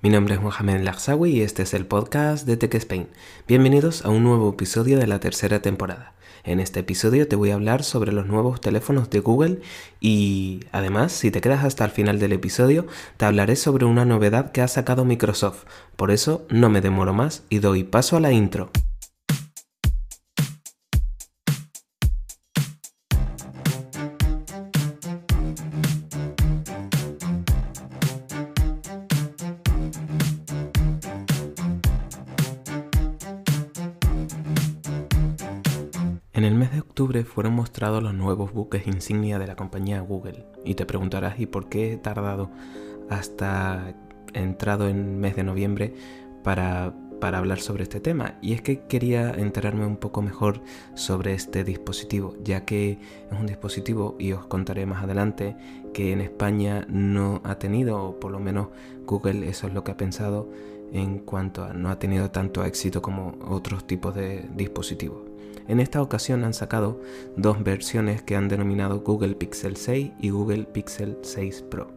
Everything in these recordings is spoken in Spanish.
Mi nombre es Mohamed Lagsawi y este es el podcast de Tech Spain. Bienvenidos a un nuevo episodio de la tercera temporada. En este episodio te voy a hablar sobre los nuevos teléfonos de Google y además, si te quedas hasta el final del episodio, te hablaré sobre una novedad que ha sacado Microsoft. Por eso no me demoro más y doy paso a la intro. Octubre fueron mostrados los nuevos buques insignia de la compañía Google y te preguntarás ¿y por qué he tardado hasta entrado en mes de noviembre para, para hablar sobre este tema? Y es que quería enterarme un poco mejor sobre este dispositivo, ya que es un dispositivo, y os contaré más adelante, que en España no ha tenido, o por lo menos Google eso es lo que ha pensado, en cuanto a no ha tenido tanto éxito como otros tipos de dispositivos. En esta ocasión han sacado dos versiones que han denominado Google Pixel 6 y Google Pixel 6 Pro.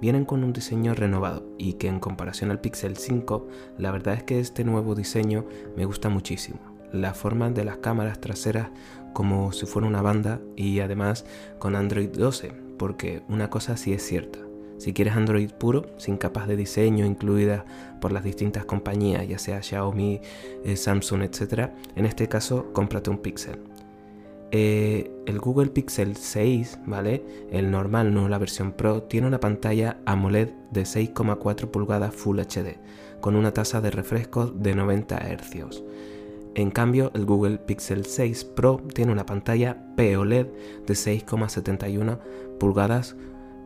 Vienen con un diseño renovado y que en comparación al Pixel 5, la verdad es que este nuevo diseño me gusta muchísimo. La forma de las cámaras traseras como si fuera una banda y además con Android 12, porque una cosa sí es cierta, si quieres Android puro, sin capas de diseño incluidas por las distintas compañías, ya sea Xiaomi, eh, Samsung, etc., en este caso cómprate un Pixel. Eh, el Google Pixel 6, ¿vale? El normal, no la versión Pro, tiene una pantalla AMOLED de 6,4 pulgadas Full HD, con una tasa de refresco de 90 Hz. En cambio, el Google Pixel 6 Pro tiene una pantalla POLED de 6,71 pulgadas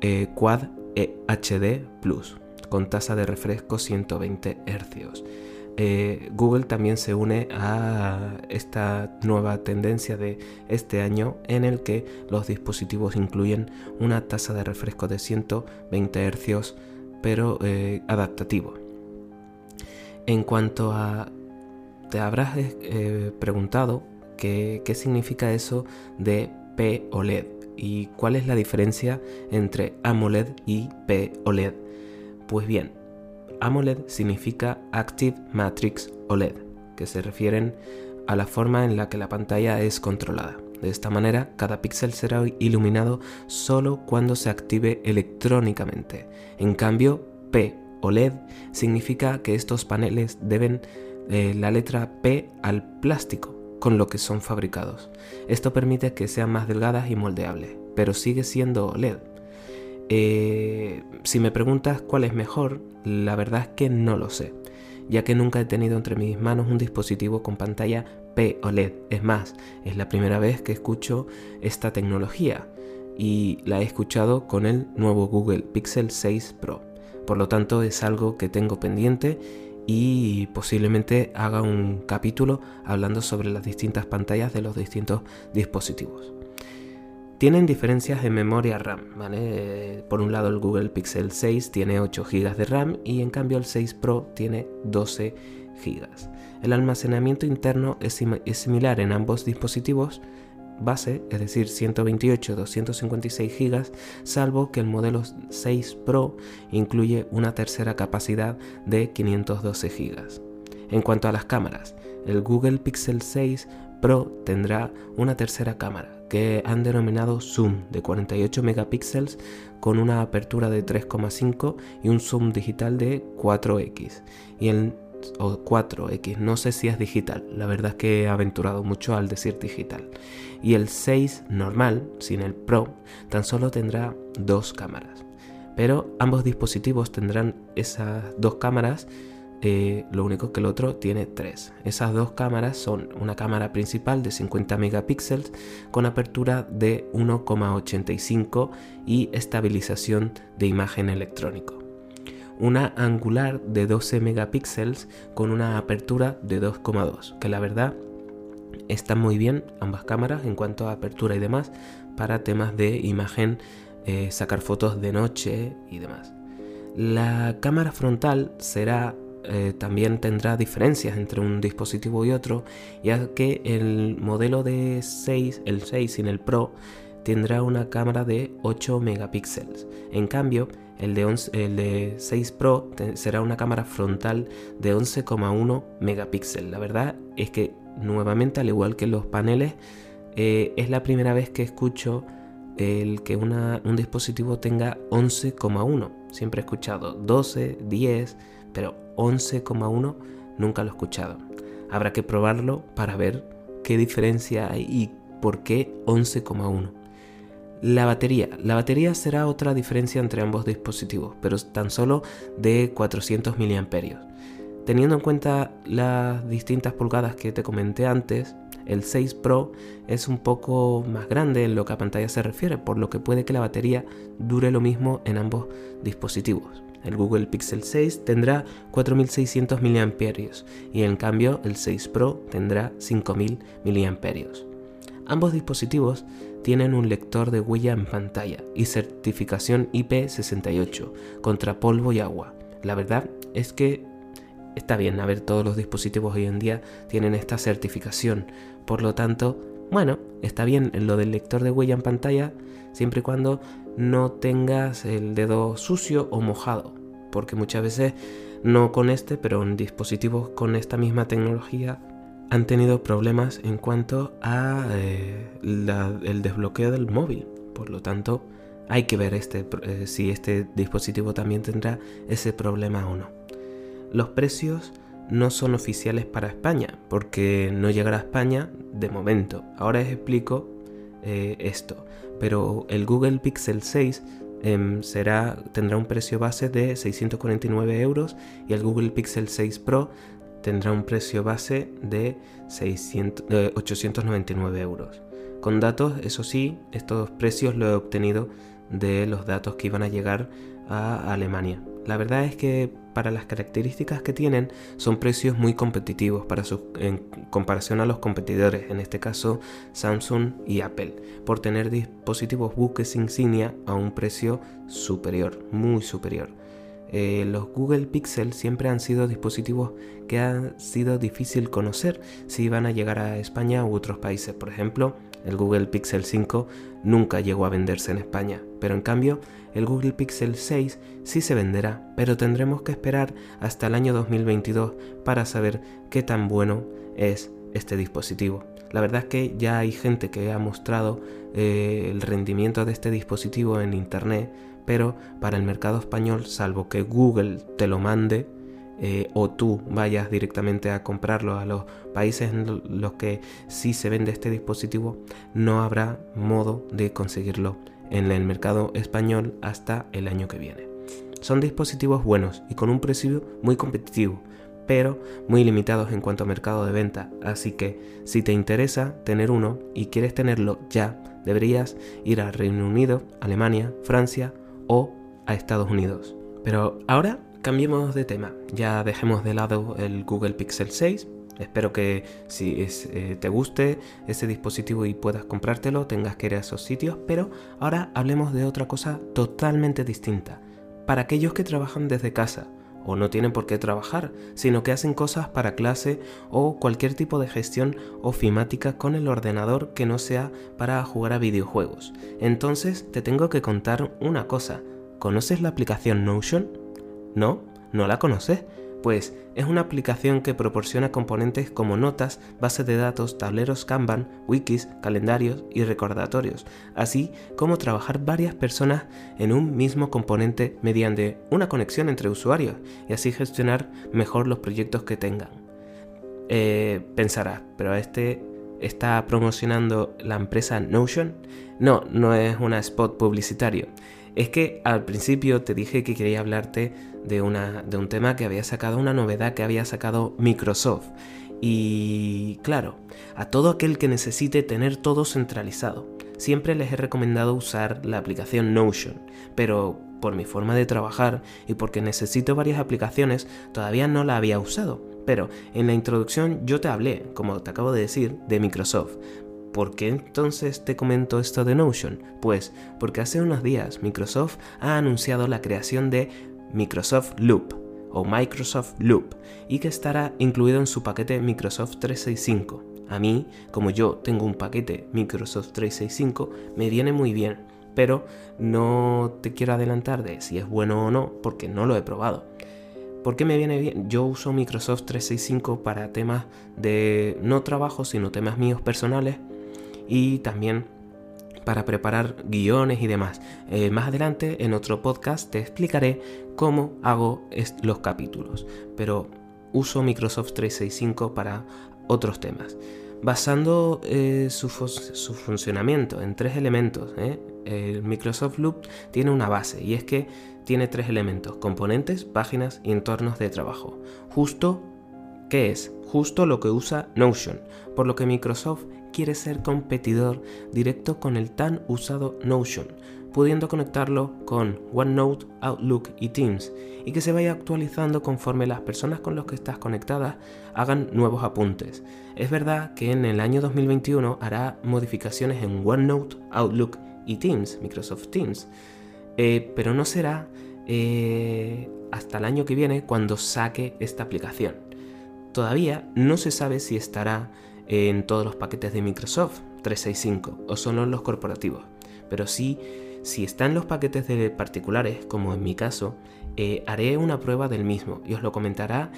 eh, Quad HD Plus con tasa de refresco 120 Hz. Eh, Google también se une a esta nueva tendencia de este año en el que los dispositivos incluyen una tasa de refresco de 120 Hz pero eh, adaptativo. En cuanto a... Te habrás eh, preguntado qué significa eso de POLED ¿Y cuál es la diferencia entre AMOLED y POLED? Pues bien, AMOLED significa Active Matrix OLED, que se refieren a la forma en la que la pantalla es controlada. De esta manera, cada píxel será iluminado solo cuando se active electrónicamente. En cambio, P OLED significa que estos paneles deben eh, la letra P al plástico, con lo que son fabricados. Esto permite que sean más delgadas y moldeables, pero sigue siendo LED. Eh, si me preguntas cuál es mejor, la verdad es que no lo sé, ya que nunca he tenido entre mis manos un dispositivo con pantalla P OLED. Es más, es la primera vez que escucho esta tecnología y la he escuchado con el nuevo Google Pixel 6 Pro. Por lo tanto, es algo que tengo pendiente y posiblemente haga un capítulo hablando sobre las distintas pantallas de los distintos dispositivos. Tienen diferencias de memoria RAM, ¿vale? Por un lado el Google Pixel 6 tiene 8 GB de RAM y en cambio el 6 Pro tiene 12 GB. El almacenamiento interno es similar en ambos dispositivos, base, es decir, 128 256 GB, salvo que el modelo 6 Pro incluye una tercera capacidad de 512 GB. En cuanto a las cámaras, el Google Pixel 6 Pro tendrá una tercera cámara que han denominado zoom de 48 megapíxeles con una apertura de 3,5 y un zoom digital de 4x y el o 4X, no sé si es digital, la verdad es que he aventurado mucho al decir digital. Y el 6 normal, sin el Pro, tan solo tendrá dos cámaras. Pero ambos dispositivos tendrán esas dos cámaras, eh, lo único que el otro tiene tres. Esas dos cámaras son una cámara principal de 50 megapíxeles con apertura de 1,85 y estabilización de imagen electrónico una angular de 12 megapíxeles con una apertura de 2,2, que la verdad están muy bien ambas cámaras en cuanto a apertura y demás para temas de imagen, eh, sacar fotos de noche y demás. La cámara frontal será eh, también tendrá diferencias entre un dispositivo y otro, ya que el modelo de 6, el 6 sin el Pro, tendrá una cámara de 8 megapíxeles. En cambio, El de, el de 6 Pro será una cámara frontal de 11,1 megapíxeles. La verdad es que nuevamente, al igual que los paneles, eh, es la primera vez que escucho que un dispositivo tenga 11,1. Siempre he escuchado 12, 10, pero 11,1 nunca lo he escuchado. Habrá que probarlo para ver qué diferencia hay y por qué 11,1. La batería. La batería será otra diferencia entre ambos dispositivos, pero tan solo de 400 mAh. Teniendo en cuenta las distintas pulgadas que te comenté antes, el 6 Pro es un poco más grande en lo que a pantalla se refiere, por lo que puede que la batería dure lo mismo en ambos dispositivos. El Google Pixel 6 tendrá 4600 mAh y en cambio el 6 Pro tendrá 5000 mAh. Ambos dispositivos tienen un lector de huella en pantalla y certificación IP68 contra polvo y agua. La verdad es que está bien, a ver, todos los dispositivos hoy en día tienen esta certificación. Por lo tanto, bueno, está bien lo del lector de huella en pantalla siempre y cuando no tengas el dedo sucio o mojado. Porque muchas veces, no con este, pero en dispositivos con esta misma tecnología han tenido problemas en cuanto a eh, el desbloqueo del móvil. Por lo tanto, hay que ver este, eh, si este dispositivo también tendrá ese problema o no. Los precios no son oficiales para España, porque no llegará a España de momento. Ahora os explico eh, esto. Pero el Google Pixel 6 em, será, tendrá un precio base de 649 euros y el Google Pixel 6 Pro tendrá un precio base de 899 euros. Con datos, eso sí, estos precios los he obtenido de los datos que iban a llegar a Alemania. La verdad es que para las características que tienen son precios muy competitivos para en comparación a los competidores, en este caso Samsung y Apple, por tener dispositivos buques insignia a un precio superior, muy superior. Eh, los Google Pixel siempre han sido dispositivos que han sido difícil conocer si iban a llegar a España u otros países. Por ejemplo, el Google Pixel 5 nunca llegó a venderse en España, pero en cambio el Google Pixel 6 sí se venderá, pero tendremos que esperar hasta el año 2022 para saber qué tan bueno es este dispositivo. La verdad es que ya hay gente que ha mostrado eh, el rendimiento de este dispositivo en internet, pero para el mercado español, salvo que Google te lo mande, eh, o tú vayas directamente a comprarlo a los países en los que sí se vende este dispositivo, no habrá modo de conseguirlo en el mercado español hasta el año que viene. Son dispositivos buenos y con un precio muy competitivo, pero muy limitados en cuanto a mercado de venta, así que si te interesa tener uno y quieres tenerlo ya, deberías ir a Reino Unido, Alemania, Francia o a Estados Unidos. Pero ahora cambiemos de tema, ya dejemos de lado el Google Pixel 6 Espero que si eh, te guste ese dispositivo y puedas comprártelo, tengas que ir a esos sitios, pero ahora hablemos de otra cosa totalmente distinta. Para aquellos que trabajan desde casa, o no tienen por qué trabajar, sino que hacen cosas para clase o cualquier tipo de gestión ofimática con el ordenador que no sea para jugar a videojuegos. Entonces te tengo que contar una cosa. ¿Conoces la aplicación Notion? ¿No? ¿No la conoces? Pues es una aplicación que proporciona componentes como notas, bases de datos, tableros Kanban, wikis, calendarios y recordatorios, así como trabajar varias personas en un mismo componente mediante una conexión entre usuarios y así gestionar mejor los proyectos que tengan. Eh, pensarás, pero este está promocionando la empresa Notion. No, no es una spot publicitario. Es que al principio te dije que quería hablarte de, una, de un tema que había sacado, una novedad que había sacado Microsoft. Y claro, a todo aquel que necesite tener todo centralizado, siempre les he recomendado usar la aplicación Notion, pero por mi forma de trabajar y porque necesito varias aplicaciones, todavía no la había usado. Pero en la introducción yo te hablé, como te acabo de decir, de Microsoft. ¿Por qué entonces te comento esto de Notion? Pues porque hace unos días Microsoft ha anunciado la creación de Microsoft Loop o Microsoft Loop y que estará incluido en su paquete Microsoft 365. A mí, como yo tengo un paquete Microsoft 365, me viene muy bien pero no te quiero adelantar de si es bueno o no porque no lo he probado. ¿Por qué me viene bien? Yo uso Microsoft 365 para temas de no trabajo, sino temas míos personales y también para preparar guiones y demás. Eh, más adelante en otro podcast te explicaré cómo hago los capítulos, pero uso Microsoft 365 para otros temas. Basando eh, su, funcionamiento en tres elementos, ¿eh? el Microsoft Loop tiene una base y es que tiene tres elementos, componentes, páginas y entornos de trabajo. Justo, ¿qué es? Justo lo que usa Notion, por lo que Microsoft quiere ser competidor directo con el tan usado Notion, pudiendo conectarlo con OneNote, Outlook y Teams, y que se vaya actualizando conforme las personas con las que estás conectadas hagan nuevos apuntes. Es verdad que en el año 2021 hará modificaciones en OneNote, Outlook y Teams, Microsoft Teams, eh, pero no será eh, hasta el año que viene cuando saque esta aplicación. Todavía no se sabe si estará en todos los paquetes de Microsoft 365 o solo en los corporativos, pero sí, si está en los paquetes de particulares, como en mi caso, eh, haré una prueba del mismo y os lo, comentará,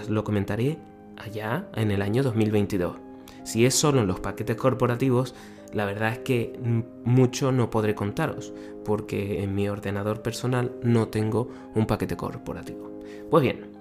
os lo comentaré allá en el año 2022. Si es solo en los paquetes corporativos, la verdad es que mucho no podré contaros, porque en mi ordenador personal no tengo un paquete corporativo. Pues bien,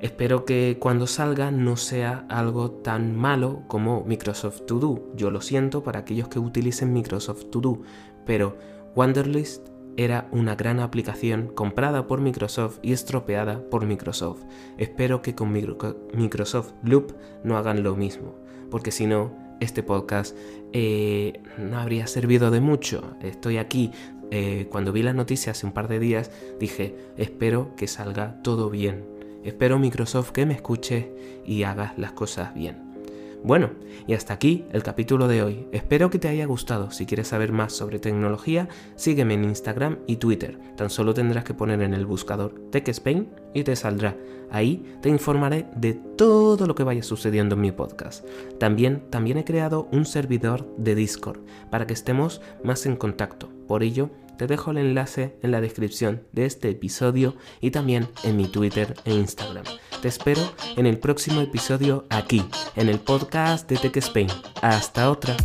espero que cuando salga no sea algo tan malo como Microsoft To Do. Yo lo siento para aquellos que utilicen Microsoft To Do, pero Wanderlist era una gran aplicación comprada por Microsoft y estropeada por Microsoft. Espero que con Microsoft Loop no hagan lo mismo, porque si no, este podcast eh, no habría servido de mucho. Estoy aquí. Eh, cuando vi las noticias hace un par de días, dije, espero que salga todo bien. Espero Microsoft que me escuche y haga las cosas bien. Bueno, y hasta aquí el capítulo de hoy. Espero que te haya gustado. Si quieres saber más sobre tecnología, sígueme en Instagram y Twitter. Tan solo tendrás que poner en el buscador TechSpain y te saldrá. Ahí te informaré de todo lo que vaya sucediendo en mi podcast. También, también he creado un servidor de Discord para que estemos más en contacto. Por ello, te dejo el enlace en la descripción de este episodio y también en mi Twitter e Instagram. Te espero en el próximo episodio aquí, en el podcast de Tech Spain. Hasta otra.